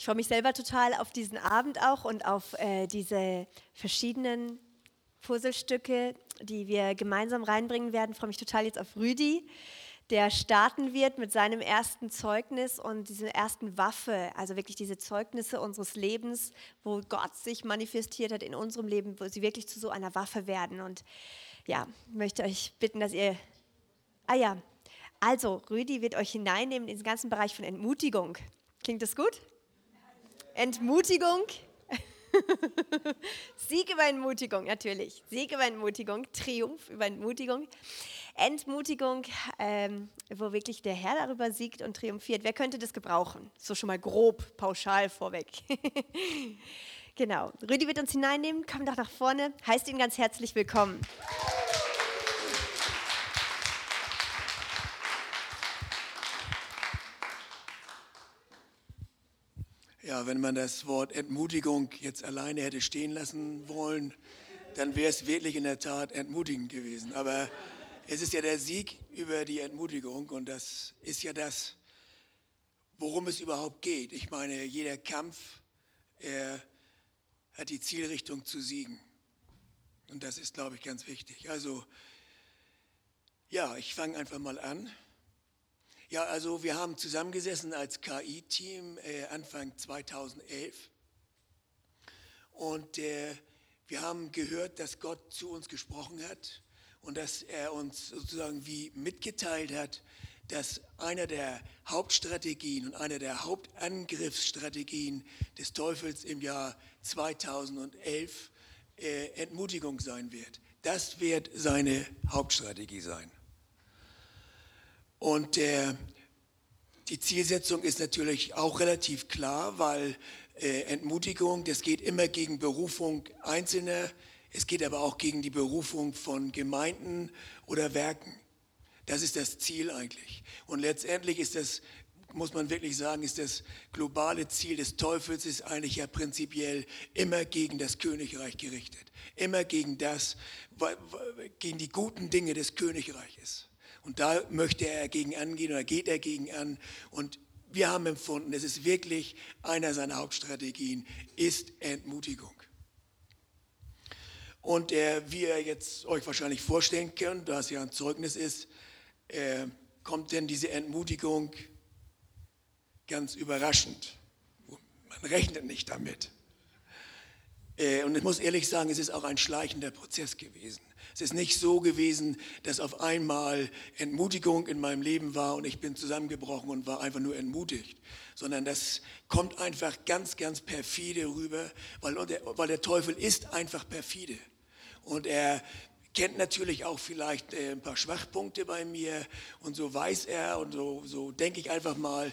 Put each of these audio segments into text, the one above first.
Ich freue mich selber total auf diesen Abend auch und auf äh, diese verschiedenen Puzzlestücke, die wir gemeinsam reinbringen werden. Ich freue mich total jetzt auf Rüdi, der starten wird mit seinem ersten Zeugnis und dieser ersten Waffe, also wirklich diese Zeugnisse unseres Lebens, wo Gott sich manifestiert hat in unserem Leben, wo sie wirklich zu so einer Waffe werden. Und ja, ich möchte euch bitten, dass ihr. Ah ja, also Rüdi wird euch hineinnehmen in den ganzen Bereich von Entmutigung. Klingt das gut? Entmutigung. Sieg über Entmutigung, natürlich. Sieg über Entmutigung, Triumph über Entmutigung. Entmutigung, ähm, wo wirklich der Herr darüber siegt und triumphiert. Wer könnte das gebrauchen? So schon mal grob, pauschal vorweg. genau. Rüdi wird uns hineinnehmen. Komm doch nach vorne. Heißt ihn ganz herzlich willkommen. Ja, wenn man das Wort Entmutigung jetzt alleine hätte stehen lassen wollen, dann wäre es wirklich in der Tat entmutigend gewesen. Aber es ist ja der Sieg über die Entmutigung und das ist ja das, worum es überhaupt geht. Ich meine, jeder Kampf, hat die Zielrichtung zu siegen. Und das ist, glaube ich, ganz wichtig. Also, ja, ich fange einfach mal an. Ja, also wir haben zusammengesessen als KI-Team äh, Anfang 2011 und äh, wir haben gehört, dass Gott zu uns gesprochen hat und dass er uns sozusagen wie mitgeteilt hat, dass einer der Hauptstrategien und einer der Hauptangriffsstrategien des Teufels im Jahr 2011 äh, Entmutigung sein wird. Das wird seine Hauptstrategie sein. Und äh, die Zielsetzung ist natürlich auch relativ klar, weil äh, Entmutigung, das geht immer gegen Berufung Einzelner, es geht aber auch gegen die Berufung von Gemeinden oder Werken. Das ist das Ziel eigentlich. Und letztendlich ist das, muss man wirklich sagen, ist das globale Ziel des Teufels ist eigentlich ja prinzipiell immer gegen das Königreich gerichtet. Immer gegen das, gegen die guten Dinge des Königreiches. Und da möchte er gegen angehen oder geht er gegen an. Und wir haben empfunden, es ist wirklich einer seiner Hauptstrategien, ist Entmutigung. Und äh, wie ihr jetzt euch wahrscheinlich vorstellen könnt, da es ja ein Zeugnis ist, äh, kommt denn diese Entmutigung ganz überraschend. Man rechnet nicht damit. Äh, und ich muss ehrlich sagen, es ist auch ein schleichender Prozess gewesen. Es ist nicht so gewesen, dass auf einmal Entmutigung in meinem Leben war und ich bin zusammengebrochen und war einfach nur entmutigt, sondern das kommt einfach ganz, ganz perfide rüber, weil der, weil der Teufel ist einfach perfide. Und er kennt natürlich auch vielleicht äh, ein paar Schwachpunkte bei mir und so weiß er und so, so denke ich einfach mal,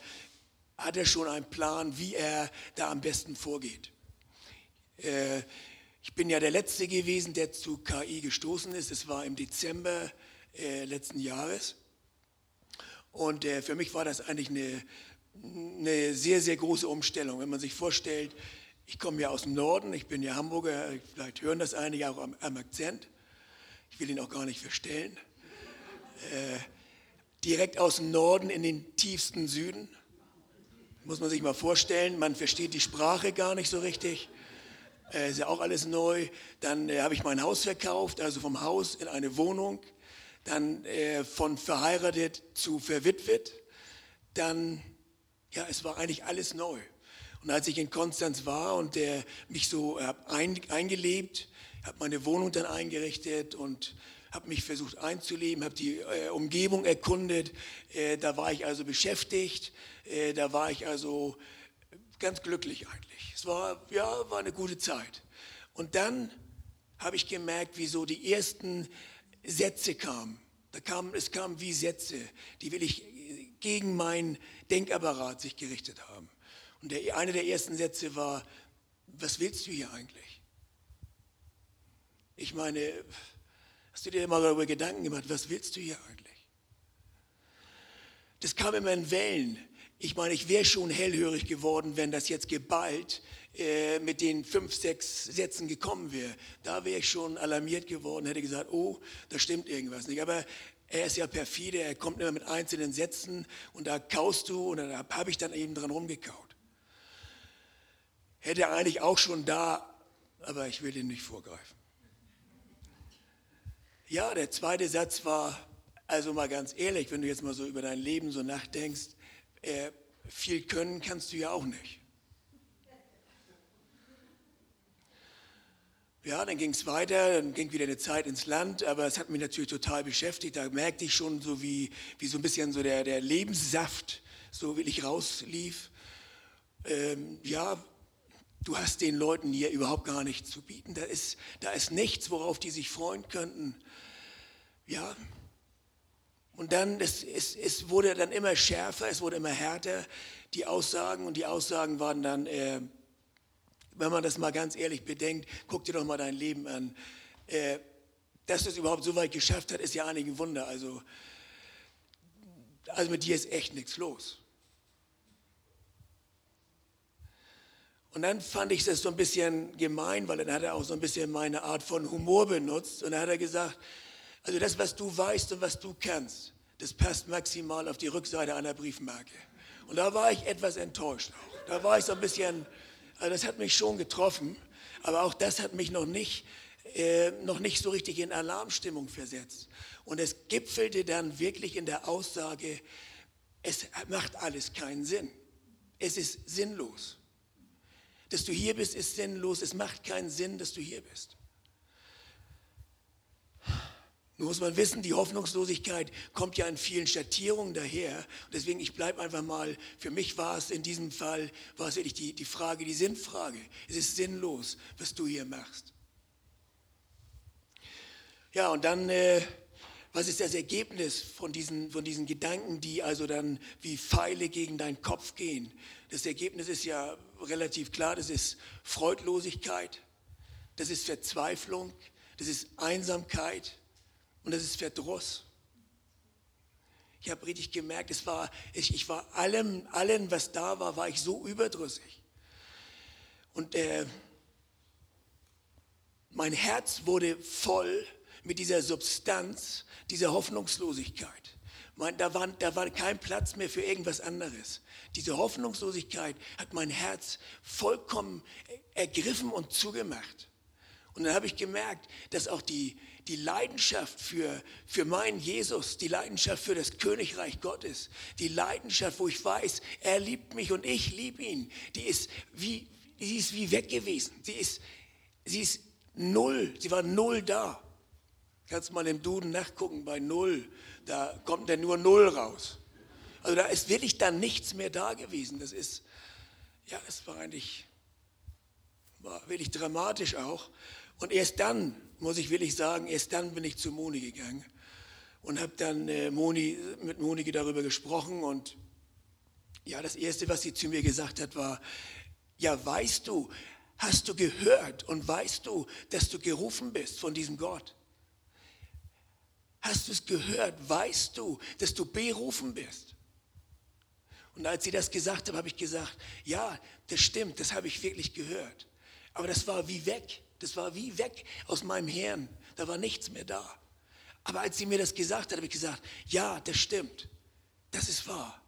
hat er schon einen Plan, wie er da am besten vorgeht. Äh, ich bin ja der Letzte gewesen, der zu KI gestoßen ist. Es war im Dezember äh, letzten Jahres. Und äh, für mich war das eigentlich eine, eine sehr, sehr große Umstellung. Wenn man sich vorstellt, ich komme ja aus dem Norden, ich bin ja Hamburger, vielleicht hören das einige auch am, am Akzent. Ich will ihn auch gar nicht verstellen. Äh, direkt aus dem Norden in den tiefsten Süden. Muss man sich mal vorstellen, man versteht die Sprache gar nicht so richtig äh, ist ja auch alles neu. Dann äh, habe ich mein Haus verkauft, also vom Haus in eine Wohnung. Dann äh, von verheiratet zu verwitwet. Dann, ja, es war eigentlich alles neu. Und als ich in Konstanz war und der mich so äh, ein, eingelebt, habe meine Wohnung dann eingerichtet und habe mich versucht einzuleben, habe die äh, Umgebung erkundet. Äh, da war ich also beschäftigt, äh, da war ich also ganz glücklich eigentlich. Es war, ja, war eine gute Zeit. Und dann habe ich gemerkt, wie so die ersten Sätze kamen. Da kamen, es kamen wie Sätze, die will ich gegen meinen Denkapparat sich gerichtet haben. Und der, einer der ersten Sätze war, was willst du hier eigentlich? Ich meine, hast du dir mal darüber Gedanken gemacht, was willst du hier eigentlich? Das kam immer in Wellen. Ich meine, ich wäre schon hellhörig geworden, wenn das jetzt geballt äh, mit den fünf, sechs Sätzen gekommen wäre. Da wäre ich schon alarmiert geworden, hätte gesagt, oh, da stimmt irgendwas nicht. Aber er ist ja perfide, er kommt immer mit einzelnen Sätzen und da kaust du und da habe ich dann eben dran rumgekaut. hätte eigentlich auch schon da, aber ich will dem nicht vorgreifen. Ja, der zweite Satz war, also mal ganz ehrlich, wenn du jetzt mal so über dein Leben so nachdenkst, äh, viel können kannst du ja auch nicht. Ja, dann ging es weiter, dann ging wieder eine Zeit ins Land, aber es hat mich natürlich total beschäftigt. Da merkte ich schon so, wie, wie so ein bisschen so der, der Lebenssaft so wirklich rauslief. Ähm, ja, du hast den Leuten hier überhaupt gar nichts zu bieten. Da ist, da ist nichts, worauf die sich freuen könnten. Ja, und dann, es, es, es wurde dann immer schärfer, es wurde immer härter, die Aussagen. Und die Aussagen waren dann... Äh, wenn man das mal ganz ehrlich bedenkt, guck dir doch mal dein Leben an. Äh, dass es überhaupt so weit geschafft hat, ist ja eigentlich ein Wunder. Also, also mit dir ist echt nichts los. Und dann fand ich das so ein bisschen gemein, weil dann hat er auch so ein bisschen meine Art von Humor benutzt. Und dann hat er gesagt, also das, was du weißt und was du kannst, das passt maximal auf die Rückseite einer Briefmarke. Und da war ich etwas enttäuscht. Da war ich so ein bisschen, also das hat mich schon getroffen, aber auch das hat mich noch nicht, äh, noch nicht so richtig in Alarmstimmung versetzt. Und es gipfelte dann wirklich in der Aussage, es macht alles keinen Sinn. Es ist sinnlos. Dass du hier bist, ist sinnlos. Es macht keinen Sinn, dass du hier bist. Nur muss man wissen, die Hoffnungslosigkeit kommt ja in vielen Schattierungen daher. deswegen, ich bleibe einfach mal, für mich war es in diesem Fall, war es wirklich die, die Frage, die Sinnfrage. Es ist sinnlos, was du hier machst. Ja, und dann, äh, was ist das Ergebnis von diesen, von diesen Gedanken, die also dann wie Pfeile gegen deinen Kopf gehen? Das Ergebnis ist ja relativ klar, das ist Freudlosigkeit, das ist Verzweiflung, das ist Einsamkeit, und das ist Verdruss. Ich habe richtig gemerkt, es war, ich, ich war allem, allem, was da war, war ich so überdrüssig. Und äh, mein Herz wurde voll mit dieser Substanz, dieser Hoffnungslosigkeit. Mein, da, war, da war kein Platz mehr für irgendwas anderes. Diese Hoffnungslosigkeit hat mein Herz vollkommen ergriffen und zugemacht. Und dann habe ich gemerkt, dass auch die, die Leidenschaft für, für meinen Jesus, die Leidenschaft für das Königreich Gottes, die Leidenschaft, wo ich weiß, er liebt mich und ich liebe ihn, die ist wie, die ist wie weg gewesen. Sie ist, sie ist null, sie war null da. Kannst mal im Duden nachgucken bei null, da kommt dann nur null raus. Also da ist wirklich dann nichts mehr da gewesen. Das ist, ja, es war eigentlich, war wirklich dramatisch auch. Und erst dann, muss ich wirklich sagen, erst dann bin ich zu Moni gegangen und habe dann äh, Moni, mit Monike darüber gesprochen. Und ja, das Erste, was sie zu mir gesagt hat, war, ja, weißt du, hast du gehört und weißt du, dass du gerufen bist von diesem Gott? Hast du es gehört? Weißt du, dass du berufen bist? Und als sie das gesagt hat, habe ich gesagt, ja, das stimmt, das habe ich wirklich gehört. Aber das war wie weg. Das war wie weg aus meinem Hirn. Da war nichts mehr da. Aber als sie mir das gesagt hat, habe ich gesagt, ja, das stimmt. Das ist wahr.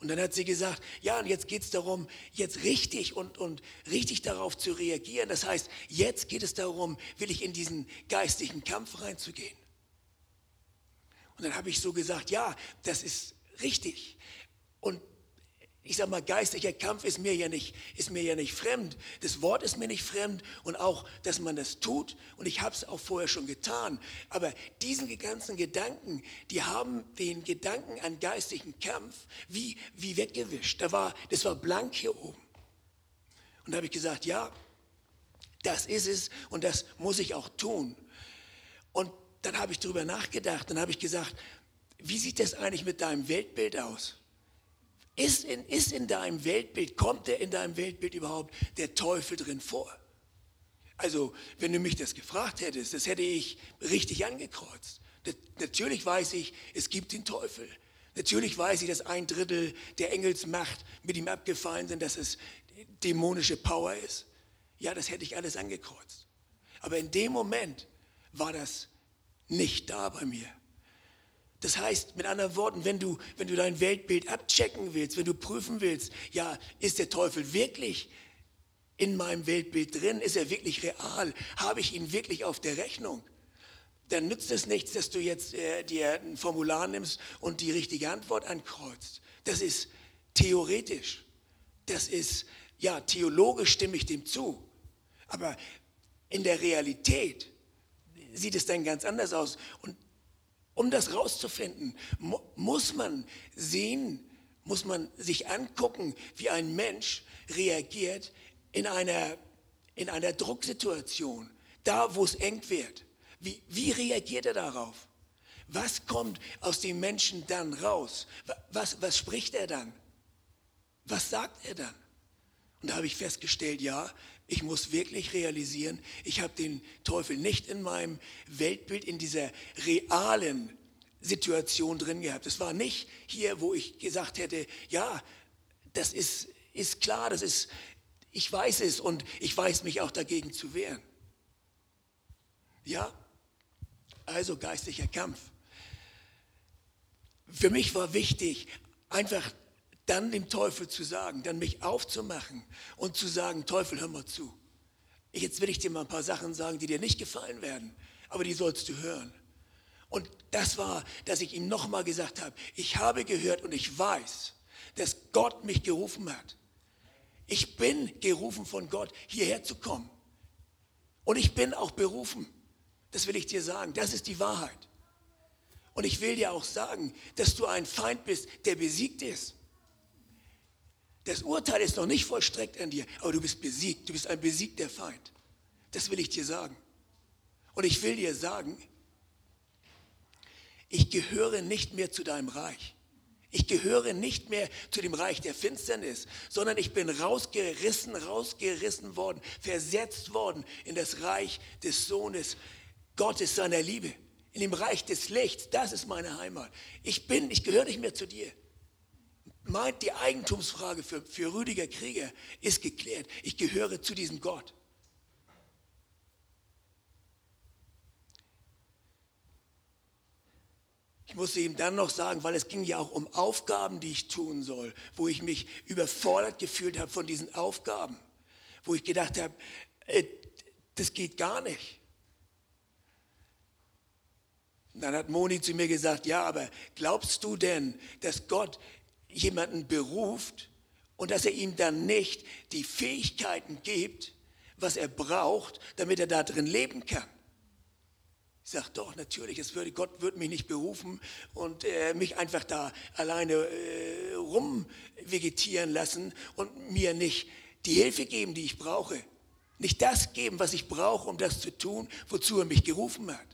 Und dann hat sie gesagt, ja, und jetzt geht es darum, jetzt richtig und, und richtig darauf zu reagieren. Das heißt, jetzt geht es darum, will ich in diesen geistigen Kampf reinzugehen. Und dann habe ich so gesagt, ja, das ist richtig. Und ich sage mal, geistlicher Kampf ist mir, ja nicht, ist mir ja nicht fremd. Das Wort ist mir nicht fremd und auch, dass man das tut. Und ich habe es auch vorher schon getan. Aber diesen ganzen Gedanken, die haben den Gedanken an geistlichen Kampf wie, wie weggewischt. Da war, das war blank hier oben. Und da habe ich gesagt, ja, das ist es und das muss ich auch tun. Und dann habe ich darüber nachgedacht. Dann habe ich gesagt, wie sieht das eigentlich mit deinem Weltbild aus? Ist in, ist in deinem Weltbild, kommt der in deinem Weltbild überhaupt der Teufel drin vor? Also, wenn du mich das gefragt hättest, das hätte ich richtig angekreuzt. Natürlich weiß ich, es gibt den Teufel. Natürlich weiß ich, dass ein Drittel der Engelsmacht mit ihm abgefallen sind, dass es dämonische Power ist. Ja, das hätte ich alles angekreuzt. Aber in dem Moment war das nicht da bei mir. Das heißt, mit anderen Worten, wenn du, wenn du dein Weltbild abchecken willst, wenn du prüfen willst, ja, ist der Teufel wirklich in meinem Weltbild drin? Ist er wirklich real? Habe ich ihn wirklich auf der Rechnung? Dann nützt es nichts, dass du jetzt äh, dir ein Formular nimmst und die richtige Antwort ankreuzt. Das ist theoretisch. Das ist, ja, theologisch stimme ich dem zu. Aber in der Realität sieht es dann ganz anders aus. Und um das rauszufinden, mu muss man sehen, muss man sich angucken, wie ein Mensch reagiert in einer, in einer Drucksituation, da wo es eng wird. Wie, wie reagiert er darauf? Was kommt aus dem Menschen dann raus? Was, was spricht er dann? Was sagt er dann? Und da habe ich festgestellt, ja, ich muss wirklich realisieren, ich habe den Teufel nicht in meinem Weltbild, in dieser realen Situation drin gehabt. Es war nicht hier, wo ich gesagt hätte, ja, das ist, ist klar, das ist, ich weiß es und ich weiß mich auch dagegen zu wehren. Ja, also geistlicher Kampf. Für mich war wichtig, einfach dann dem Teufel zu sagen, dann mich aufzumachen und zu sagen, Teufel, hör mal zu. Jetzt will ich dir mal ein paar Sachen sagen, die dir nicht gefallen werden, aber die sollst du hören. Und das war, dass ich ihm nochmal gesagt habe, ich habe gehört und ich weiß, dass Gott mich gerufen hat. Ich bin gerufen von Gott, hierher zu kommen. Und ich bin auch berufen. Das will ich dir sagen. Das ist die Wahrheit. Und ich will dir auch sagen, dass du ein Feind bist, der besiegt ist. Das Urteil ist noch nicht vollstreckt an dir, aber du bist besiegt. Du bist ein besiegter Feind. Das will ich dir sagen. Und ich will dir sagen, ich gehöre nicht mehr zu deinem Reich. Ich gehöre nicht mehr zu dem Reich der Finsternis, sondern ich bin rausgerissen, rausgerissen worden, versetzt worden in das Reich des Sohnes Gottes, seiner Liebe, in dem Reich des Lichts. Das ist meine Heimat. Ich bin, ich gehöre nicht mehr zu dir meint, die Eigentumsfrage für, für Rüdiger Krieger ist geklärt. Ich gehöre zu diesem Gott. Ich musste ihm dann noch sagen, weil es ging ja auch um Aufgaben, die ich tun soll, wo ich mich überfordert gefühlt habe von diesen Aufgaben, wo ich gedacht habe, äh, das geht gar nicht. Und dann hat Moni zu mir gesagt, ja, aber glaubst du denn, dass Gott jemanden beruft und dass er ihm dann nicht die Fähigkeiten gibt, was er braucht, damit er da drin leben kann. Ich sage doch, natürlich, es würde, Gott würde mich nicht berufen und äh, mich einfach da alleine äh, rumvegetieren lassen und mir nicht die Hilfe geben, die ich brauche. Nicht das geben, was ich brauche, um das zu tun, wozu er mich gerufen hat.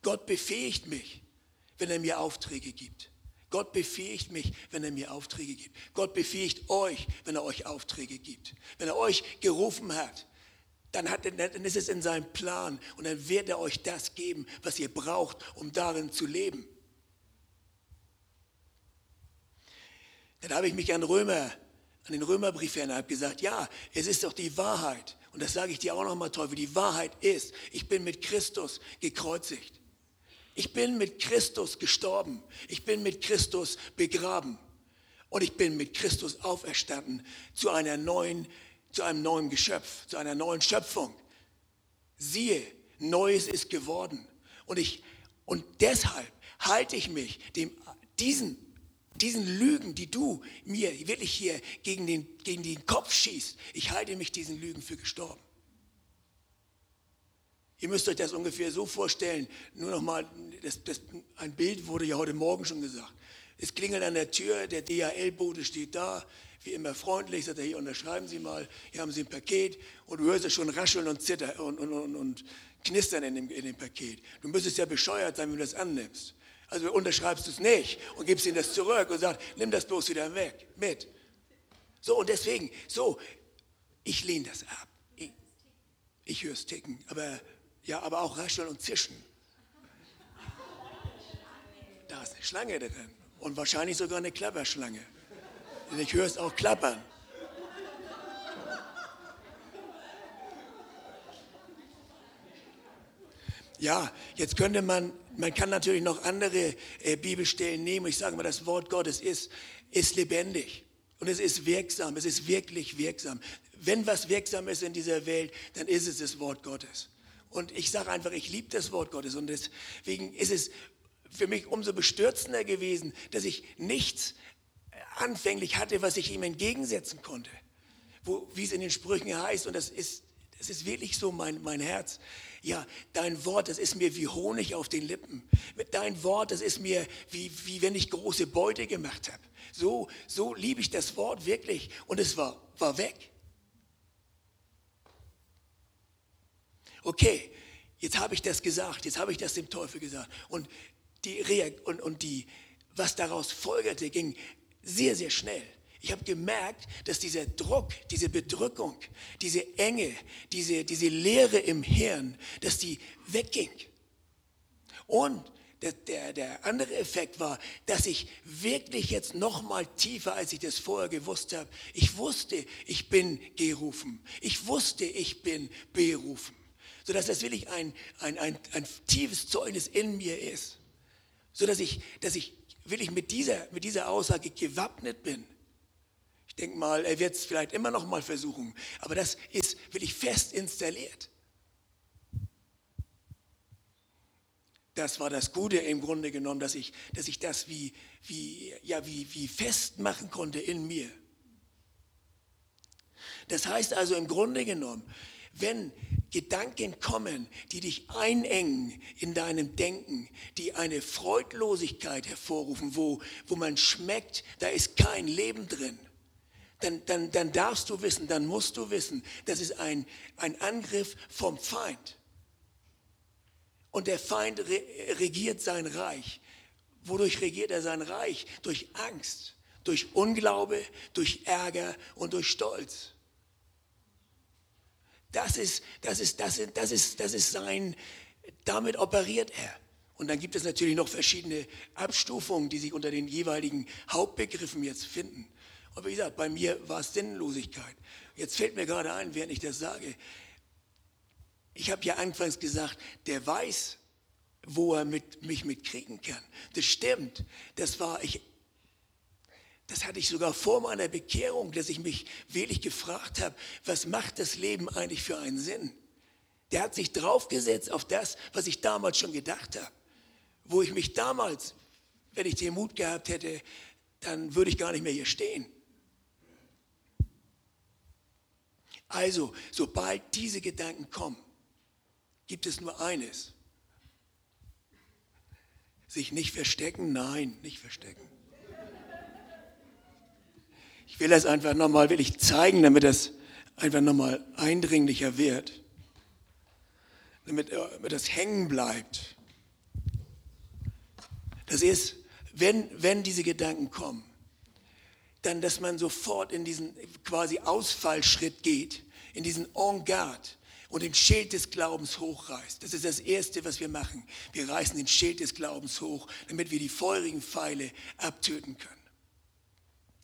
Gott befähigt mich wenn er mir Aufträge gibt. Gott befähigt mich, wenn er mir Aufträge gibt. Gott befähigt euch, wenn er euch Aufträge gibt. Wenn er euch gerufen hat, dann, hat, dann ist es in seinem Plan und dann wird er euch das geben, was ihr braucht, um darin zu leben. Dann habe ich mich an Römer, an den Römerbrief erinnert, habe gesagt, ja, es ist doch die Wahrheit. Und das sage ich dir auch nochmal, Teufel, die Wahrheit ist, ich bin mit Christus gekreuzigt. Ich bin mit Christus gestorben. Ich bin mit Christus begraben. Und ich bin mit Christus auferstanden zu einer neuen, zu einem neuen Geschöpf, zu einer neuen Schöpfung. Siehe, Neues ist geworden. Und ich, und deshalb halte ich mich dem, diesen, diesen Lügen, die du mir wirklich hier gegen den, gegen den Kopf schießt, ich halte mich diesen Lügen für gestorben. Ihr müsst euch das ungefähr so vorstellen, nur noch mal, das, das, ein Bild wurde ja heute Morgen schon gesagt. Es klingelt an der Tür, der DHL-Bote steht da, wie immer freundlich, sagt er, hier unterschreiben Sie mal, hier haben Sie ein Paket und du hörst es schon rascheln und zittern und, und, und, und knistern in dem, in dem Paket. Du müsstest ja bescheuert sein, wenn du das annimmst. Also unterschreibst du es nicht und gibst ihm das zurück und sagst, nimm das bloß wieder weg, mit. So, und deswegen, so, ich lehne das ab. Ich, ich höre es ticken, aber ja, aber auch rascheln und zischen. Da ist eine Schlange drin. Und wahrscheinlich sogar eine Klapperschlange. Denn ich höre es auch klappern. Ja, jetzt könnte man, man kann natürlich noch andere äh, Bibelstellen nehmen. Ich sage mal, das Wort Gottes ist, ist lebendig und es ist wirksam, es ist wirklich wirksam. Wenn was wirksam ist in dieser Welt, dann ist es das Wort Gottes. Und ich sage einfach, ich liebe das Wort Gottes und deswegen ist es für mich umso bestürzender gewesen, dass ich nichts anfänglich hatte, was ich ihm entgegensetzen konnte. Wo, wie es in den Sprüchen heißt, und das ist, das ist wirklich so mein, mein Herz. Ja, dein Wort, das ist mir wie Honig auf den Lippen. Dein Wort, das ist mir wie, wie wenn ich große Beute gemacht habe. So, so liebe ich das Wort wirklich. Und es war, war weg. Okay, jetzt habe ich das gesagt, jetzt habe ich das dem Teufel gesagt. Und die, und, und die, was daraus folgerte, ging sehr, sehr schnell. Ich habe gemerkt, dass dieser Druck, diese Bedrückung, diese Enge, diese, diese Leere im Hirn, dass die wegging. Und der, der, der andere Effekt war, dass ich wirklich jetzt noch mal tiefer, als ich das vorher gewusst habe, ich wusste, ich bin gerufen. Ich wusste, ich bin berufen. Sodass das wirklich ein, ein, ein, ein tiefes Zeugnis in mir ist. Sodass ich, dass ich wirklich mit dieser, mit dieser Aussage gewappnet bin ich denke mal, er wird es vielleicht immer noch mal versuchen, aber das ist wirklich fest installiert. Das war das Gute im Grunde genommen, dass ich, dass ich das wie, wie, ja, wie, wie festmachen konnte in mir. Das heißt also im Grunde genommen, wenn Gedanken kommen, die dich einengen in deinem Denken, die eine Freudlosigkeit hervorrufen, wo, wo man schmeckt, da ist kein Leben drin, dann, dann, dann darfst du wissen, dann musst du wissen, das ist ein, ein Angriff vom Feind. Und der Feind re regiert sein Reich. Wodurch regiert er sein Reich? Durch Angst, durch Unglaube, durch Ärger und durch Stolz. Das ist, das ist, das ist, das ist, das ist sein, damit operiert er. Und dann gibt es natürlich noch verschiedene Abstufungen, die sich unter den jeweiligen Hauptbegriffen jetzt finden. Und wie gesagt, bei mir war es Sinnlosigkeit. Jetzt fällt mir gerade ein, während ich das sage, ich habe ja anfangs gesagt, der weiß, wo er mit, mich mitkriegen kann. Das stimmt. Das war ich. Das hatte ich sogar vor meiner Bekehrung, dass ich mich wirklich gefragt habe, was macht das Leben eigentlich für einen Sinn? Der hat sich draufgesetzt auf das, was ich damals schon gedacht habe. Wo ich mich damals, wenn ich den Mut gehabt hätte, dann würde ich gar nicht mehr hier stehen. Also, sobald diese Gedanken kommen, gibt es nur eines. Sich nicht verstecken? Nein, nicht verstecken. Ich will das einfach nochmal wirklich zeigen, damit das einfach nochmal eindringlicher wird. Damit, äh, damit das hängen bleibt. Das ist, wenn, wenn diese Gedanken kommen, dann, dass man sofort in diesen quasi Ausfallschritt geht, in diesen En garde und den Schild des Glaubens hochreißt. Das ist das Erste, was wir machen. Wir reißen den Schild des Glaubens hoch, damit wir die feurigen Pfeile abtöten können.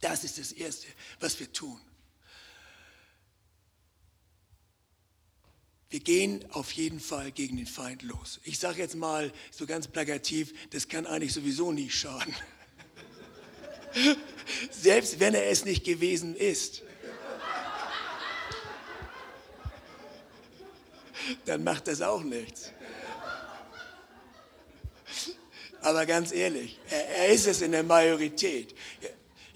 Das ist das Erste, was wir tun. Wir gehen auf jeden Fall gegen den Feind los. Ich sage jetzt mal so ganz plakativ, das kann eigentlich sowieso nie schaden. Selbst wenn er es nicht gewesen ist. Dann macht das auch nichts. Aber ganz ehrlich, er, er ist es in der Majorität.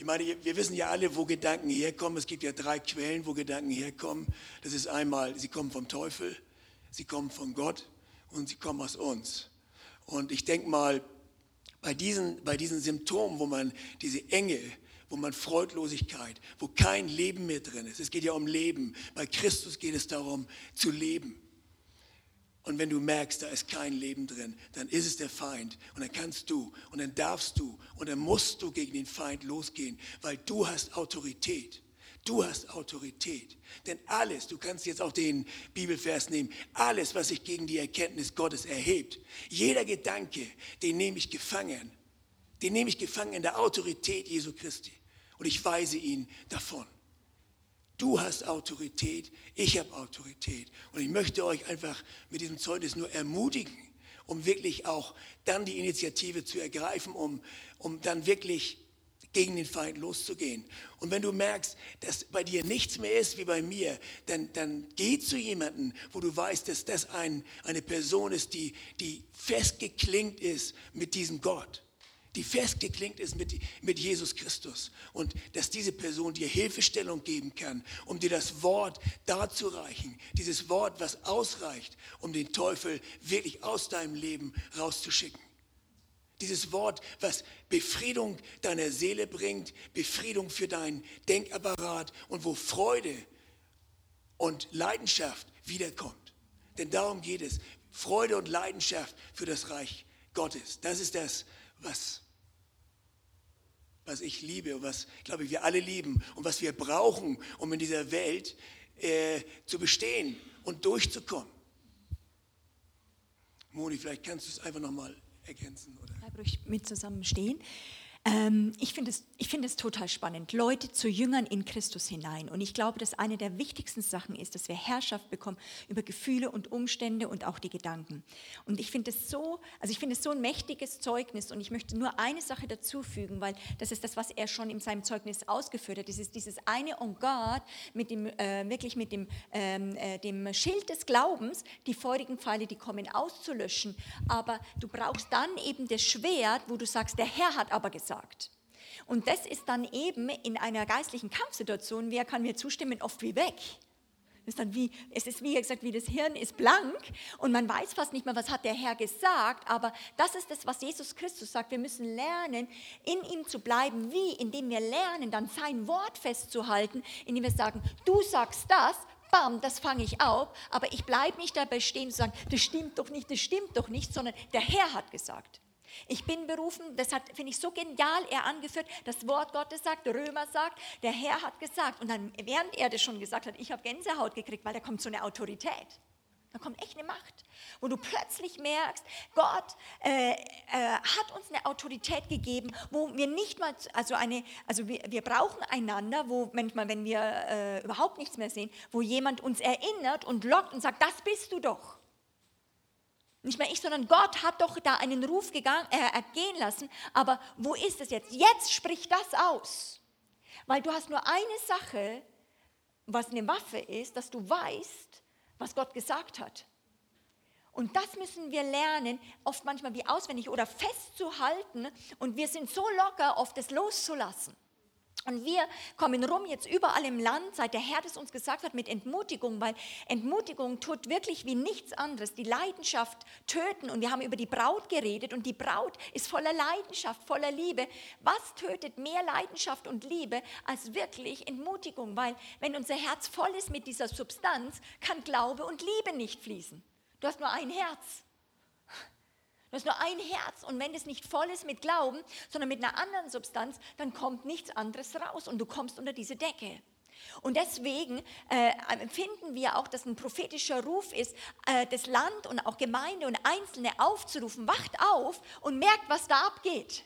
Ich meine, wir wissen ja alle, wo Gedanken herkommen. Es gibt ja drei Quellen, wo Gedanken herkommen. Das ist einmal, sie kommen vom Teufel, sie kommen von Gott und sie kommen aus uns. Und ich denke mal, bei diesen, bei diesen Symptomen, wo man diese Enge, wo man Freudlosigkeit, wo kein Leben mehr drin ist. Es geht ja um Leben. Bei Christus geht es darum, zu leben. Und wenn du merkst, da ist kein Leben drin, dann ist es der Feind. Und dann kannst du und dann darfst du und dann musst du gegen den Feind losgehen, weil du hast Autorität. Du hast Autorität. Denn alles, du kannst jetzt auch den Bibelvers nehmen, alles, was sich gegen die Erkenntnis Gottes erhebt, jeder Gedanke, den nehme ich gefangen. Den nehme ich gefangen in der Autorität Jesu Christi. Und ich weise ihn davon. Du hast Autorität, ich habe Autorität. Und ich möchte euch einfach mit diesem Zeugnis nur ermutigen, um wirklich auch dann die Initiative zu ergreifen, um, um dann wirklich gegen den Feind loszugehen. Und wenn du merkst, dass bei dir nichts mehr ist wie bei mir, dann, dann geh zu jemandem, wo du weißt, dass das ein, eine Person ist, die, die festgeklingt ist mit diesem Gott die festgeklingt ist mit, mit Jesus Christus. Und dass diese Person dir Hilfestellung geben kann, um dir das Wort darzureichen. Dieses Wort, was ausreicht, um den Teufel wirklich aus deinem Leben rauszuschicken. Dieses Wort, was Befriedung deiner Seele bringt, Befriedung für deinen Denkapparat und wo Freude und Leidenschaft wiederkommt. Denn darum geht es. Freude und Leidenschaft für das Reich Gottes. Das ist das, was was ich liebe, was, glaube ich, wir alle lieben und was wir brauchen, um in dieser Welt äh, zu bestehen und durchzukommen. Moni, vielleicht kannst du es einfach nochmal ergänzen. Oder? Bleib ruhig mit zusammenstehen. Ähm, ich finde es, find es total spannend, Leute zu Jüngern in Christus hinein. Und ich glaube, dass eine der wichtigsten Sachen ist, dass wir Herrschaft bekommen über Gefühle und Umstände und auch die Gedanken. Und ich finde es so, also ich finde es so ein mächtiges Zeugnis. Und ich möchte nur eine Sache dazu fügen, weil das ist das, was er schon in seinem Zeugnis ausgeführt hat. Das ist dieses eine On God mit dem, äh, wirklich mit dem, ähm, äh, dem Schild des Glaubens, die feurigen Pfeile, die kommen, auszulöschen. Aber du brauchst dann eben das Schwert, wo du sagst, der Herr hat aber gesagt, sagt. Und das ist dann eben in einer geistlichen Kampfsituation, wer kann mir zustimmen, oft wie weg. ist dann wie, es ist wie gesagt, wie das Hirn ist blank und man weiß fast nicht mehr, was hat der Herr gesagt, aber das ist das, was Jesus Christus sagt. Wir müssen lernen, in ihm zu bleiben. Wie? Indem wir lernen, dann sein Wort festzuhalten, indem wir sagen, du sagst das, bam, das fange ich auf, aber ich bleibe nicht dabei stehen und sagen, das stimmt doch nicht, das stimmt doch nicht, sondern der Herr hat gesagt. Ich bin berufen, das finde ich so genial er angeführt, das Wort Gottes sagt, Römer sagt, der Herr hat gesagt. Und dann, während er das schon gesagt hat, ich habe Gänsehaut gekriegt, weil da kommt so eine Autorität. Da kommt echt eine Macht, wo du plötzlich merkst, Gott äh, äh, hat uns eine Autorität gegeben, wo wir nicht mal, also eine, also wir, wir brauchen einander, wo manchmal, wenn wir äh, überhaupt nichts mehr sehen, wo jemand uns erinnert und lockt und sagt, das bist du doch. Nicht mehr ich, sondern Gott hat doch da einen Ruf gegangen, äh, ergehen lassen. Aber wo ist es jetzt? Jetzt sprich das aus. Weil du hast nur eine Sache, was eine Waffe ist, dass du weißt, was Gott gesagt hat. Und das müssen wir lernen, oft manchmal wie auswendig oder festzuhalten. Und wir sind so locker, oft es loszulassen. Und wir kommen rum jetzt überall im Land, seit der Herr das uns gesagt hat, mit Entmutigung, weil Entmutigung tut wirklich wie nichts anderes, die Leidenschaft töten. Und wir haben über die Braut geredet und die Braut ist voller Leidenschaft, voller Liebe. Was tötet mehr Leidenschaft und Liebe als wirklich Entmutigung? Weil wenn unser Herz voll ist mit dieser Substanz, kann Glaube und Liebe nicht fließen. Du hast nur ein Herz. Du hast nur ein Herz und wenn es nicht voll ist mit Glauben, sondern mit einer anderen Substanz, dann kommt nichts anderes raus und du kommst unter diese Decke. Und deswegen äh, empfinden wir auch, dass ein prophetischer Ruf ist, äh, das Land und auch Gemeinde und Einzelne aufzurufen, wacht auf und merkt, was da abgeht.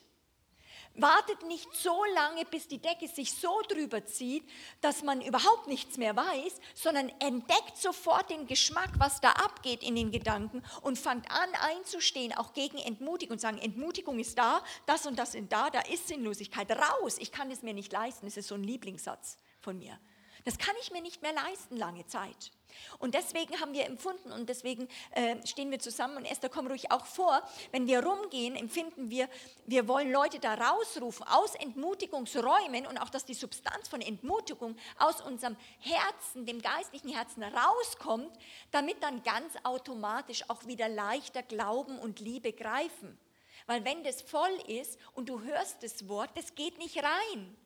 Wartet nicht so lange, bis die Decke sich so drüber zieht, dass man überhaupt nichts mehr weiß, sondern entdeckt sofort den Geschmack, was da abgeht in den Gedanken und fangt an einzustehen, auch gegen Entmutigung und sagen, Entmutigung ist da, das und das sind da, da ist Sinnlosigkeit. Raus, ich kann es mir nicht leisten. Das ist so ein Lieblingssatz von mir. Das kann ich mir nicht mehr leisten lange Zeit. Und deswegen haben wir empfunden und deswegen äh, stehen wir zusammen und Esther, komm ruhig auch vor, wenn wir rumgehen, empfinden wir, wir wollen Leute da rausrufen aus Entmutigungsräumen und auch, dass die Substanz von Entmutigung aus unserem Herzen, dem geistlichen Herzen rauskommt, damit dann ganz automatisch auch wieder leichter Glauben und Liebe greifen. Weil wenn das voll ist und du hörst das Wort, das geht nicht rein.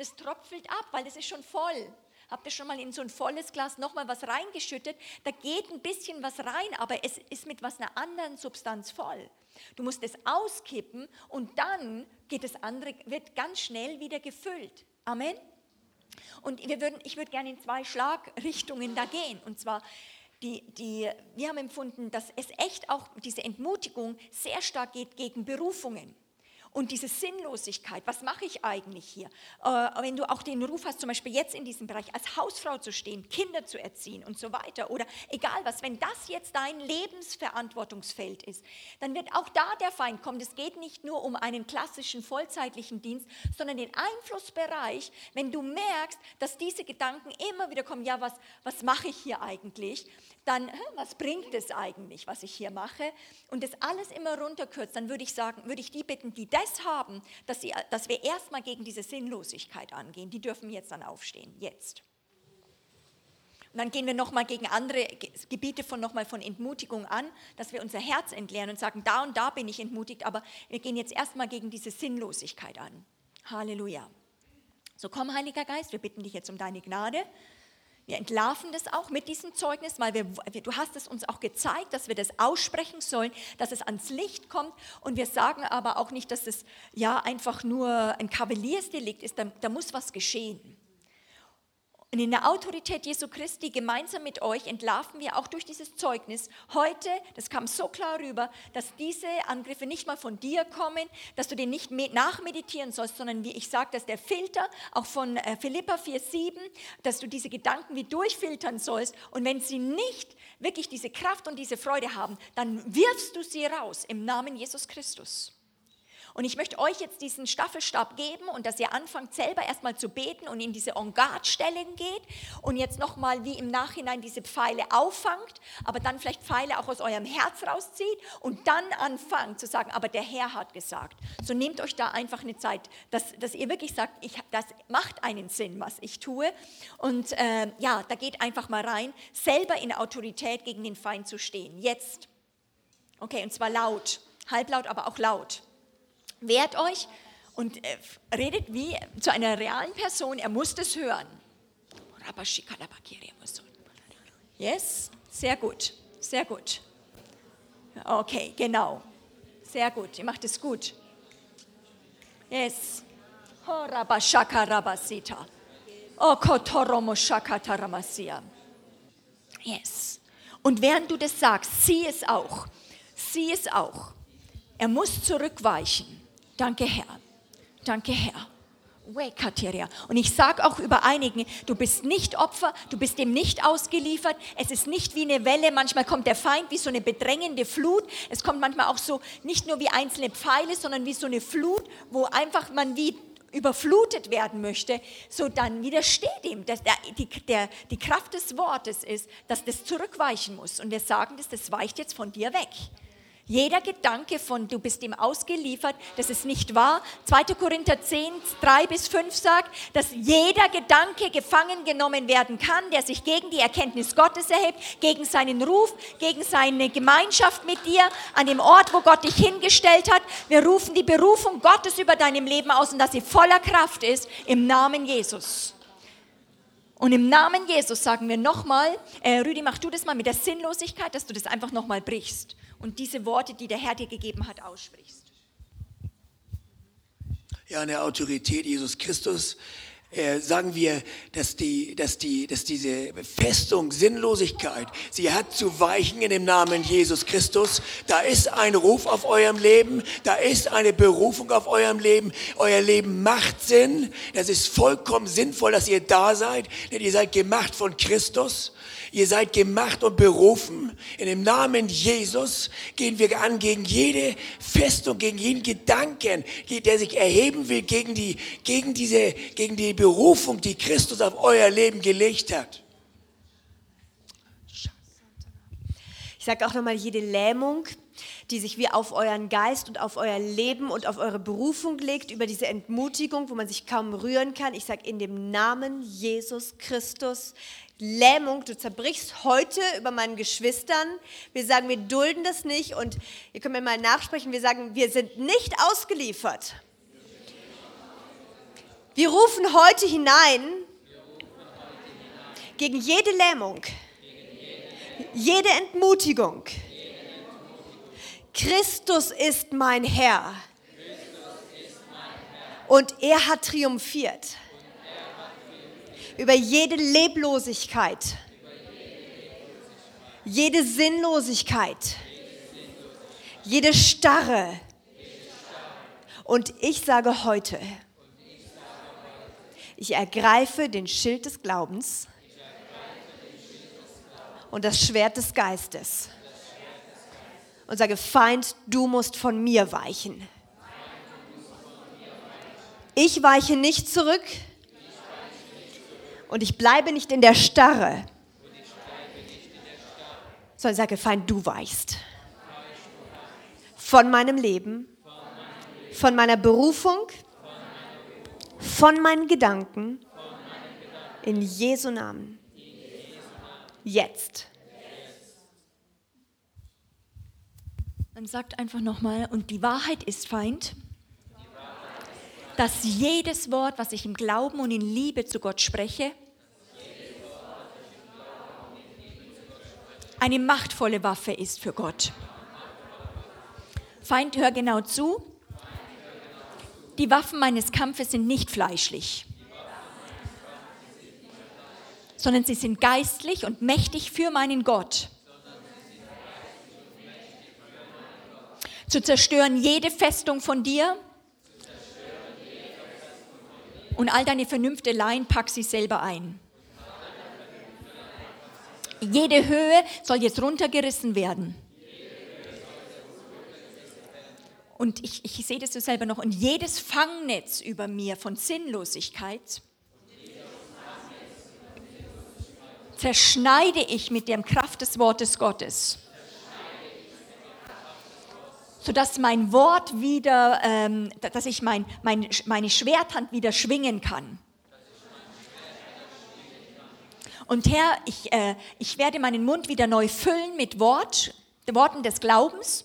Das tropfelt ab, weil das ist schon voll. Habt ihr schon mal in so ein volles Glas nochmal was reingeschüttet? Da geht ein bisschen was rein, aber es ist mit was einer anderen Substanz voll. Du musst es auskippen und dann geht das andere, wird ganz schnell wieder gefüllt. Amen. Und wir würden, ich würde gerne in zwei Schlagrichtungen da gehen. Und zwar, die, die, wir haben empfunden, dass es echt auch diese Entmutigung sehr stark geht gegen Berufungen. Und diese Sinnlosigkeit, was mache ich eigentlich hier? Äh, wenn du auch den Ruf hast, zum Beispiel jetzt in diesem Bereich als Hausfrau zu stehen, Kinder zu erziehen und so weiter oder egal was, wenn das jetzt dein Lebensverantwortungsfeld ist, dann wird auch da der Feind kommen. Es geht nicht nur um einen klassischen vollzeitlichen Dienst, sondern den Einflussbereich, wenn du merkst, dass diese Gedanken immer wieder kommen, ja, was, was mache ich hier eigentlich? Dann, was bringt es eigentlich, was ich hier mache? Und das alles immer runterkürzt, dann würde ich sagen, würde ich die bitten, die das haben, dass, sie, dass wir erstmal gegen diese Sinnlosigkeit angehen. Die dürfen jetzt dann aufstehen, jetzt. Und dann gehen wir nochmal gegen andere Gebiete von nochmal von Entmutigung an, dass wir unser Herz entleeren und sagen, da und da bin ich entmutigt, aber wir gehen jetzt erstmal gegen diese Sinnlosigkeit an. Halleluja. So komm, Heiliger Geist, wir bitten dich jetzt um deine Gnade. Wir entlarven das auch mit diesem Zeugnis, weil wir, du hast es uns auch gezeigt, dass wir das aussprechen sollen, dass es ans Licht kommt. Und wir sagen aber auch nicht, dass es ja einfach nur ein Kavaliersdelikt ist. Da, da muss was geschehen. Und in der Autorität Jesu Christi gemeinsam mit euch entlarven wir auch durch dieses Zeugnis heute, das kam so klar rüber, dass diese Angriffe nicht mal von dir kommen, dass du den nicht nachmeditieren sollst, sondern wie ich sage, dass der Filter auch von äh, Philippa 4,7, dass du diese Gedanken wie durchfiltern sollst und wenn sie nicht wirklich diese Kraft und diese Freude haben, dann wirfst du sie raus im Namen Jesus Christus. Und ich möchte euch jetzt diesen Staffelstab geben und dass ihr anfangt selber erstmal zu beten und in diese On-Guard-Stellen geht und jetzt nochmal wie im Nachhinein diese Pfeile auffangt, aber dann vielleicht Pfeile auch aus eurem Herz rauszieht und dann anfangt zu sagen, aber der Herr hat gesagt. So nehmt euch da einfach eine Zeit, dass, dass ihr wirklich sagt, ich, das macht einen Sinn, was ich tue. Und äh, ja, da geht einfach mal rein, selber in Autorität gegen den Feind zu stehen. Jetzt. Okay, und zwar laut, halblaut, aber auch laut. Wehrt euch und äh, redet wie zu einer realen Person. Er muss das hören. Yes, sehr gut, sehr gut. Okay, genau. Sehr gut, ihr macht es gut. Yes. Yes. Und während du das sagst, sieh es auch. Sieh es auch. Er muss zurückweichen. Danke, Herr. Danke, Herr. Und ich sage auch über einigen, du bist nicht Opfer, du bist dem nicht ausgeliefert. Es ist nicht wie eine Welle, manchmal kommt der Feind wie so eine bedrängende Flut. Es kommt manchmal auch so, nicht nur wie einzelne Pfeile, sondern wie so eine Flut, wo einfach man wie überflutet werden möchte, so dann widersteht ihm. Das, der, die, der, die Kraft des Wortes ist, dass das zurückweichen muss. Und wir sagen das, das weicht jetzt von dir weg. Jeder Gedanke von du bist ihm ausgeliefert, das ist nicht wahr. 2. Korinther 10, 3 bis 5 sagt, dass jeder Gedanke gefangen genommen werden kann, der sich gegen die Erkenntnis Gottes erhebt, gegen seinen Ruf, gegen seine Gemeinschaft mit dir, an dem Ort, wo Gott dich hingestellt hat. Wir rufen die Berufung Gottes über deinem Leben aus und dass sie voller Kraft ist im Namen Jesus. Und im Namen Jesus sagen wir nochmal, äh, Rüdi, mach du das mal mit der Sinnlosigkeit, dass du das einfach nochmal brichst und diese Worte, die der Herr dir gegeben hat, aussprichst. Ja, in der Autorität Jesus Christus äh, sagen wir, dass, die, dass, die, dass diese Festung Sinnlosigkeit, sie hat zu weichen in dem Namen Jesus Christus. Da ist ein Ruf auf eurem Leben, da ist eine Berufung auf eurem Leben. Euer Leben macht Sinn. Das ist vollkommen sinnvoll, dass ihr da seid, denn ihr seid gemacht von Christus. Ihr seid gemacht und berufen. In dem Namen Jesus gehen wir an gegen jede Festung, gegen jeden Gedanken, der sich erheben will, gegen die, gegen diese, gegen die Berufung, die Christus auf euer Leben gelegt hat. Ich sage auch nochmal, jede Lähmung, die sich wie auf euren Geist und auf euer Leben und auf eure Berufung legt, über diese Entmutigung, wo man sich kaum rühren kann. Ich sage in dem Namen Jesus Christus, Lähmung, du zerbrichst heute über meinen Geschwistern. Wir sagen, wir dulden das nicht und ihr könnt mir mal nachsprechen, wir sagen, wir sind nicht ausgeliefert. Wir rufen heute hinein gegen jede Lähmung, jede Entmutigung. Christus ist mein Herr. Und er hat triumphiert über jede Leblosigkeit, jede Sinnlosigkeit, jede Starre. Und ich sage heute, ich ergreife den Schild des Glaubens und das Schwert des Geistes und sage, Feind, du musst von mir weichen. Ich weiche nicht zurück und ich bleibe nicht in der Starre, sondern sage, Feind, du weichst. Von meinem Leben, von meiner Berufung, von meinen Gedanken, in Jesu Namen. Jetzt. Dann sagt einfach nochmal, und die Wahrheit ist Feind, dass jedes Wort, was ich im Glauben und in Liebe zu Gott spreche, eine machtvolle Waffe ist für Gott. Feind, hör genau zu. Die Waffen meines Kampfes sind nicht fleischlich, sondern sie sind geistlich und mächtig für meinen Gott. Zu zerstören jede Festung von dir und all deine Vernünfteleien pack sie selber ein. Jede Höhe soll jetzt runtergerissen werden. Und ich, ich sehe das so selber noch. Und jedes Fangnetz über mir von Sinnlosigkeit zerschneide ich mit der Kraft des Wortes Gottes. Sodass mein Wort wieder, ähm, dass ich mein, mein, meine Schwerthand wieder schwingen kann. Und Herr, ich, äh, ich werde meinen Mund wieder neu füllen mit Wort, Worten des Glaubens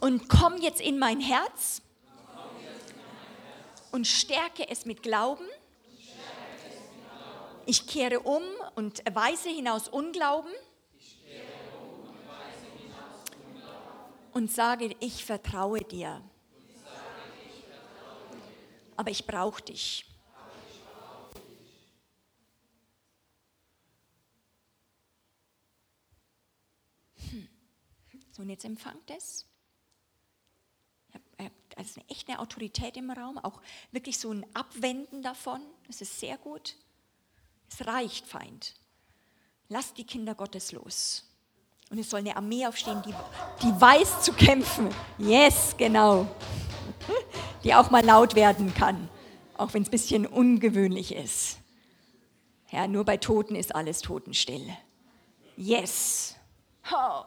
und komm jetzt in mein Herz und stärke es mit Glauben. Ich kehre um und weise hinaus Unglauben und sage, ich vertraue dir. Aber ich brauche dich. Hm. So, und jetzt empfangt es also eine echte Autorität im Raum, auch wirklich so ein Abwenden davon. Das ist sehr gut. Es reicht, Feind. Lass die Kinder Gottes los. Und es soll eine Armee aufstehen, die, die weiß zu kämpfen. Yes, genau. Die auch mal laut werden kann, auch wenn es ein bisschen ungewöhnlich ist. Ja, nur bei Toten ist alles totenstill. Yes. Oh.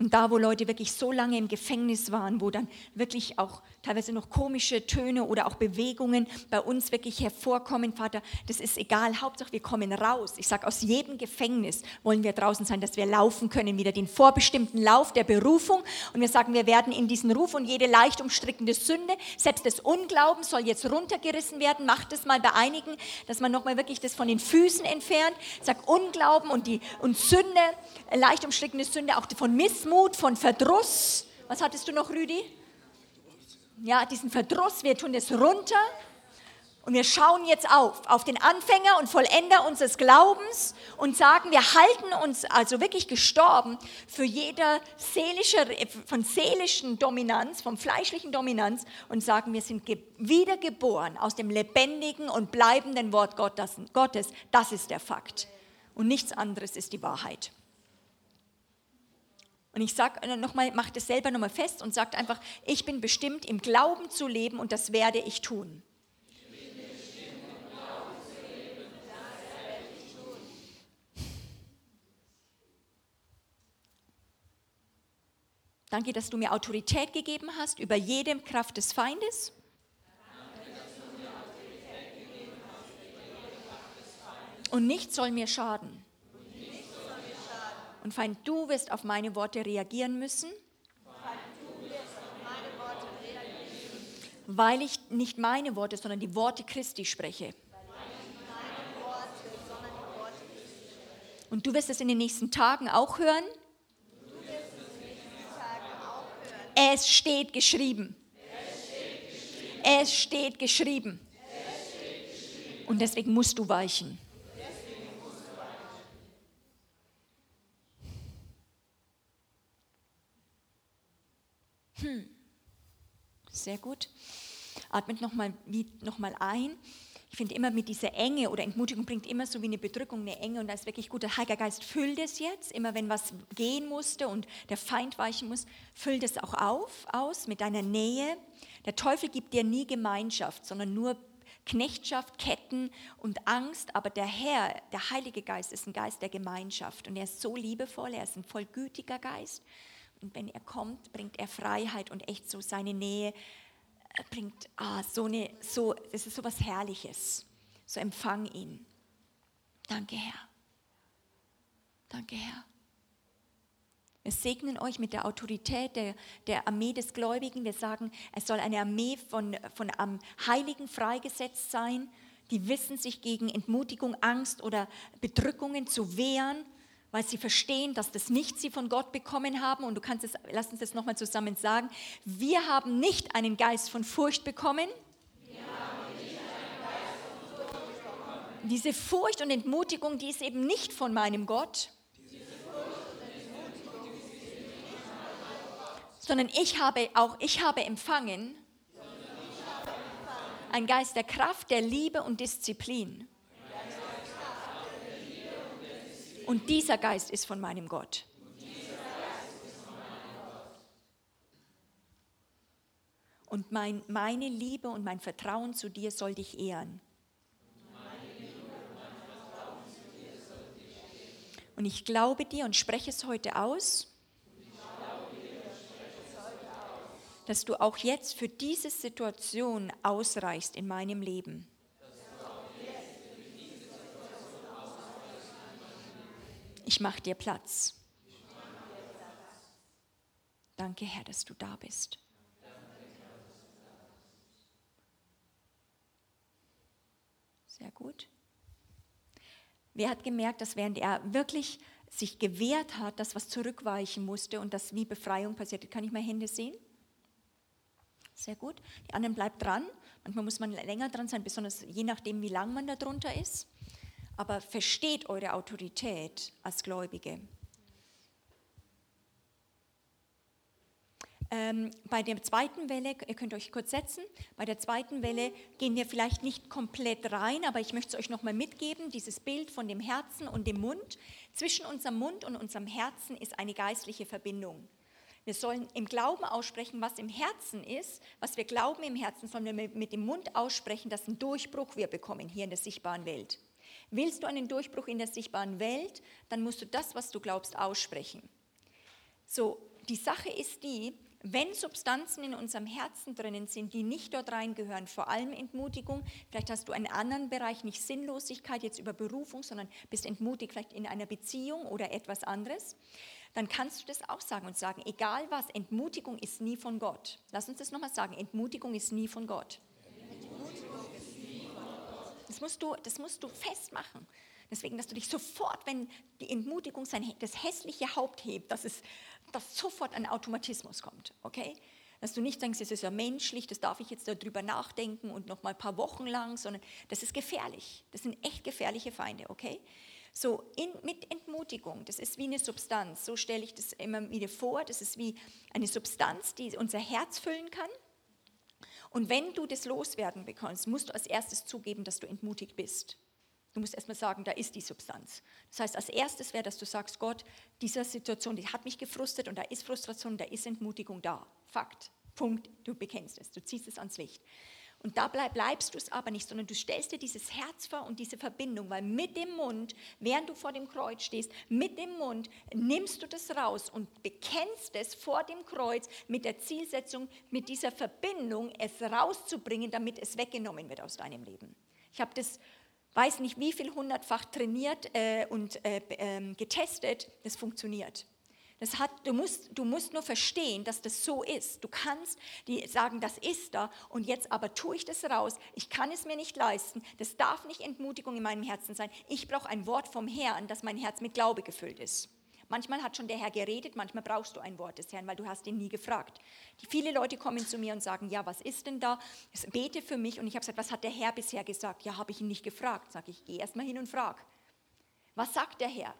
Und da, wo Leute wirklich so lange im Gefängnis waren, wo dann wirklich auch teilweise noch komische Töne oder auch Bewegungen bei uns wirklich hervorkommen, Vater, das ist egal, Hauptsache wir kommen raus. Ich sage, aus jedem Gefängnis wollen wir draußen sein, dass wir laufen können, wieder den vorbestimmten Lauf der Berufung. Und wir sagen, wir werden in diesen Ruf und jede leicht umstrickende Sünde, selbst das Unglauben soll jetzt runtergerissen werden. Macht es mal bei einigen, dass man nochmal wirklich das von den Füßen entfernt. Sag Unglauben und, die, und Sünde, leicht umstrickende Sünde, auch von Missmut Missmut, von Verdruss. Was hattest du noch, Rüdi? Ja, diesen Verdruss, wir tun es runter und wir schauen jetzt auf, auf den Anfänger und Vollender unseres Glaubens und sagen, wir halten uns also wirklich gestorben für jede seelische, von seelischen Dominanz, vom fleischlichen Dominanz und sagen, wir sind wiedergeboren aus dem lebendigen und bleibenden Wort Gottes. Das ist der Fakt. Und nichts anderes ist die Wahrheit. Und ich sage äh, nochmal, macht es selber nochmal fest und sagt einfach, ich bin bestimmt im Glauben zu leben und das werde ich tun. Danke, dass du mir Autorität gegeben hast über jede Kraft des Feindes. Und nichts soll mir schaden. Und Feind, du wirst auf meine Worte reagieren müssen. Weil ich nicht meine Worte, sondern die Worte Christi spreche. Und du wirst es in den nächsten Tagen auch hören. Es steht geschrieben. Es steht geschrieben. Und deswegen musst du weichen. Sehr gut. Atmet nochmal noch mal ein. Ich finde immer mit dieser Enge oder Entmutigung bringt immer so wie eine Bedrückung, eine Enge und da ist wirklich gut. Der Heiliger Geist füllt es jetzt, immer wenn was gehen musste und der Feind weichen muss, füllt es auch auf, aus mit deiner Nähe. Der Teufel gibt dir nie Gemeinschaft, sondern nur Knechtschaft, Ketten und Angst, aber der Herr, der Heilige Geist ist ein Geist der Gemeinschaft und er ist so liebevoll, er ist ein vollgütiger Geist und wenn er kommt, bringt er Freiheit und echt so seine Nähe bringt ah, so eine, so, das ist so was Herrliches. So empfang ihn. Danke, Herr. Danke, Herr. Wir segnen euch mit der Autorität der, der Armee des Gläubigen. Wir sagen, es soll eine Armee von, von am Heiligen freigesetzt sein, die wissen, sich gegen Entmutigung, Angst oder Bedrückungen zu wehren weil sie verstehen, dass das nicht sie von Gott bekommen haben. Und du kannst es, lass uns das nochmal zusammen sagen. Wir haben nicht einen Geist von Furcht bekommen. Diese Furcht und Entmutigung, die ist eben nicht von meinem Gott. Sondern ich habe auch, ich habe empfangen ein Geist der Kraft, der Liebe und Disziplin. Und dieser Geist ist von meinem Gott. Und mein, meine Liebe und mein Vertrauen zu dir soll dich ehren. Und ich glaube dir und spreche es heute aus, dass du auch jetzt für diese Situation ausreichst in meinem Leben. Ich mache dir Platz. Danke, Herr, dass du da bist. Sehr gut. Wer hat gemerkt, dass während er wirklich sich gewehrt hat, dass was zurückweichen musste und dass wie Befreiung passierte? Kann ich mal Hände sehen? Sehr gut. Die anderen bleibt dran. Manchmal muss man länger dran sein, besonders je nachdem, wie lang man da drunter ist aber versteht eure Autorität als Gläubige. Ähm, bei der zweiten Welle, ihr könnt euch kurz setzen, bei der zweiten Welle gehen wir vielleicht nicht komplett rein, aber ich möchte es euch nochmal mitgeben, dieses Bild von dem Herzen und dem Mund. Zwischen unserem Mund und unserem Herzen ist eine geistliche Verbindung. Wir sollen im Glauben aussprechen, was im Herzen ist, was wir glauben im Herzen, sollen wir mit dem Mund aussprechen, dass ein Durchbruch wir bekommen hier in der sichtbaren Welt. Willst du einen Durchbruch in der sichtbaren Welt, dann musst du das, was du glaubst, aussprechen. So, die Sache ist die, wenn Substanzen in unserem Herzen drinnen sind, die nicht dort reingehören, vor allem Entmutigung, vielleicht hast du einen anderen Bereich, nicht Sinnlosigkeit jetzt über Berufung, sondern bist entmutigt vielleicht in einer Beziehung oder etwas anderes, dann kannst du das auch sagen und sagen, egal was, Entmutigung ist nie von Gott. Lass uns das nochmal sagen, Entmutigung ist nie von Gott. Das musst du, das musst du festmachen. Deswegen, dass du dich sofort, wenn die Entmutigung sein, das hässliche Haupt hebt, dass es dass sofort ein Automatismus kommt, okay? Dass du nicht denkst, es ist ja menschlich, das darf ich jetzt darüber nachdenken und noch mal ein paar Wochen lang, sondern das ist gefährlich. Das sind echt gefährliche Feinde, okay? So, in, mit Entmutigung, das ist wie eine Substanz, so stelle ich das immer wieder vor, das ist wie eine Substanz, die unser Herz füllen kann und wenn du das loswerden bekommst, musst du als erstes zugeben, dass du entmutigt bist. Du musst erstmal sagen, da ist die Substanz. Das heißt, als erstes wäre, dass du sagst, Gott, diese Situation, die hat mich gefrustet und da ist Frustration, da ist Entmutigung da. Fakt. Punkt. Du bekennst es, du ziehst es ans Licht. Und da bleib, bleibst du es aber nicht, sondern du stellst dir dieses Herz vor und diese Verbindung, weil mit dem Mund, während du vor dem Kreuz stehst, mit dem Mund nimmst du das raus und bekennst es vor dem Kreuz mit der Zielsetzung, mit dieser Verbindung es rauszubringen, damit es weggenommen wird aus deinem Leben. Ich habe das, weiß nicht wie viel hundertfach trainiert äh, und äh, äh, getestet, das funktioniert. Das hat, du, musst, du musst nur verstehen, dass das so ist. Du kannst die sagen, das ist da und jetzt aber tue ich das raus. Ich kann es mir nicht leisten. Das darf nicht Entmutigung in meinem Herzen sein. Ich brauche ein Wort vom Herrn, dass mein Herz mit Glaube gefüllt ist. Manchmal hat schon der Herr geredet, manchmal brauchst du ein Wort des Herrn, weil du hast ihn nie gefragt. Die, viele Leute kommen zu mir und sagen, ja, was ist denn da? Ich bete für mich und ich habe gesagt, was hat der Herr bisher gesagt? Ja, habe ich ihn nicht gefragt. Sage ich, geh erst mal hin und frag. Was sagt der Herr?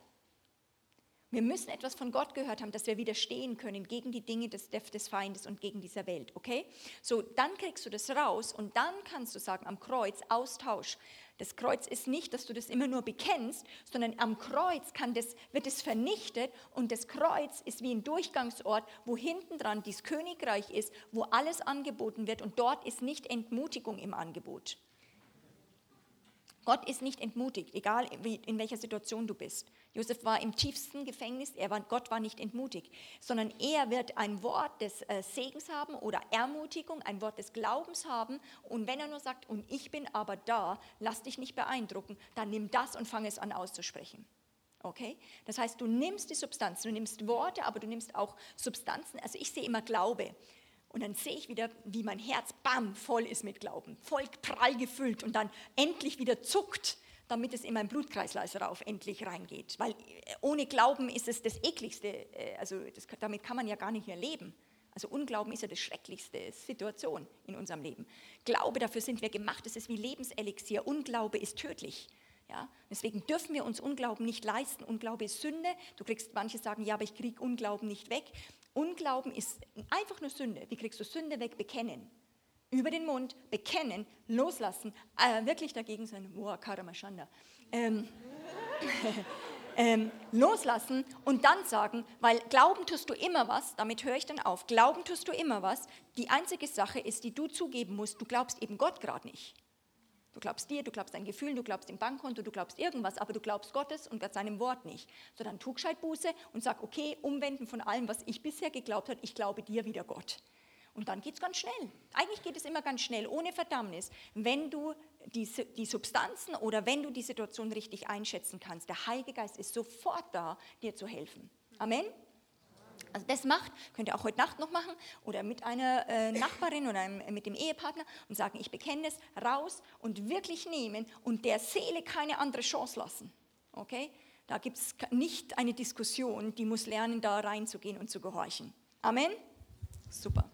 Wir müssen etwas von Gott gehört haben, dass wir widerstehen können gegen die Dinge des, des Feindes und gegen dieser Welt. Okay? So, dann kriegst du das raus und dann kannst du sagen, am Kreuz, Austausch. Das Kreuz ist nicht, dass du das immer nur bekennst, sondern am Kreuz das, wird es vernichtet und das Kreuz ist wie ein Durchgangsort, wo hinten dran dieses Königreich ist, wo alles angeboten wird und dort ist nicht Entmutigung im Angebot. Gott ist nicht entmutigt, egal in welcher Situation du bist. Josef war im tiefsten Gefängnis, er war, Gott war nicht entmutigt, sondern er wird ein Wort des äh, Segens haben oder Ermutigung, ein Wort des Glaubens haben. Und wenn er nur sagt, und ich bin aber da, lass dich nicht beeindrucken, dann nimm das und fang es an auszusprechen. Okay? Das heißt, du nimmst die Substanzen, du nimmst Worte, aber du nimmst auch Substanzen. Also ich sehe immer Glaube. Und dann sehe ich wieder, wie mein Herz, bam, voll ist mit Glauben, voll prall gefüllt und dann endlich wieder zuckt damit es in meinen Blutkreislauf endlich reingeht. Weil äh, ohne Glauben ist es das ekligste, äh, also das, damit kann man ja gar nicht mehr leben. Also Unglauben ist ja die schrecklichste Situation in unserem Leben. Glaube, dafür sind wir gemacht, das ist wie Lebenselixier. Unglaube ist tödlich. Ja? Deswegen dürfen wir uns Unglauben nicht leisten. Unglaube ist Sünde. Du kriegst, manche sagen, ja, aber ich kriege Unglauben nicht weg. Unglauben ist einfach nur Sünde. Wie kriegst du Sünde weg? Bekennen über den Mund bekennen, loslassen, äh, wirklich dagegen sein, wow, Karamashanda, ähm, ähm, loslassen und dann sagen, weil glauben tust du immer was, damit höre ich dann auf, glauben tust du immer was, die einzige Sache ist, die du zugeben musst, du glaubst eben Gott gerade nicht. Du glaubst dir, du glaubst deinen Gefühlen, du glaubst dem Bankkonto, du glaubst irgendwas, aber du glaubst Gottes und seinem Wort nicht. So dann tu gescheit Buße und sag, okay, umwenden von allem, was ich bisher geglaubt habe, ich glaube dir wieder Gott. Und dann geht es ganz schnell. Eigentlich geht es immer ganz schnell, ohne Verdammnis, wenn du die, die Substanzen oder wenn du die Situation richtig einschätzen kannst. Der Heilige Geist ist sofort da, dir zu helfen. Amen. Also das macht, könnt ihr auch heute Nacht noch machen oder mit einer äh, Nachbarin oder einem, mit dem Ehepartner und sagen, ich bekenne es raus und wirklich nehmen und der Seele keine andere Chance lassen. Okay? Da gibt es nicht eine Diskussion, die muss lernen, da reinzugehen und zu gehorchen. Amen? Super.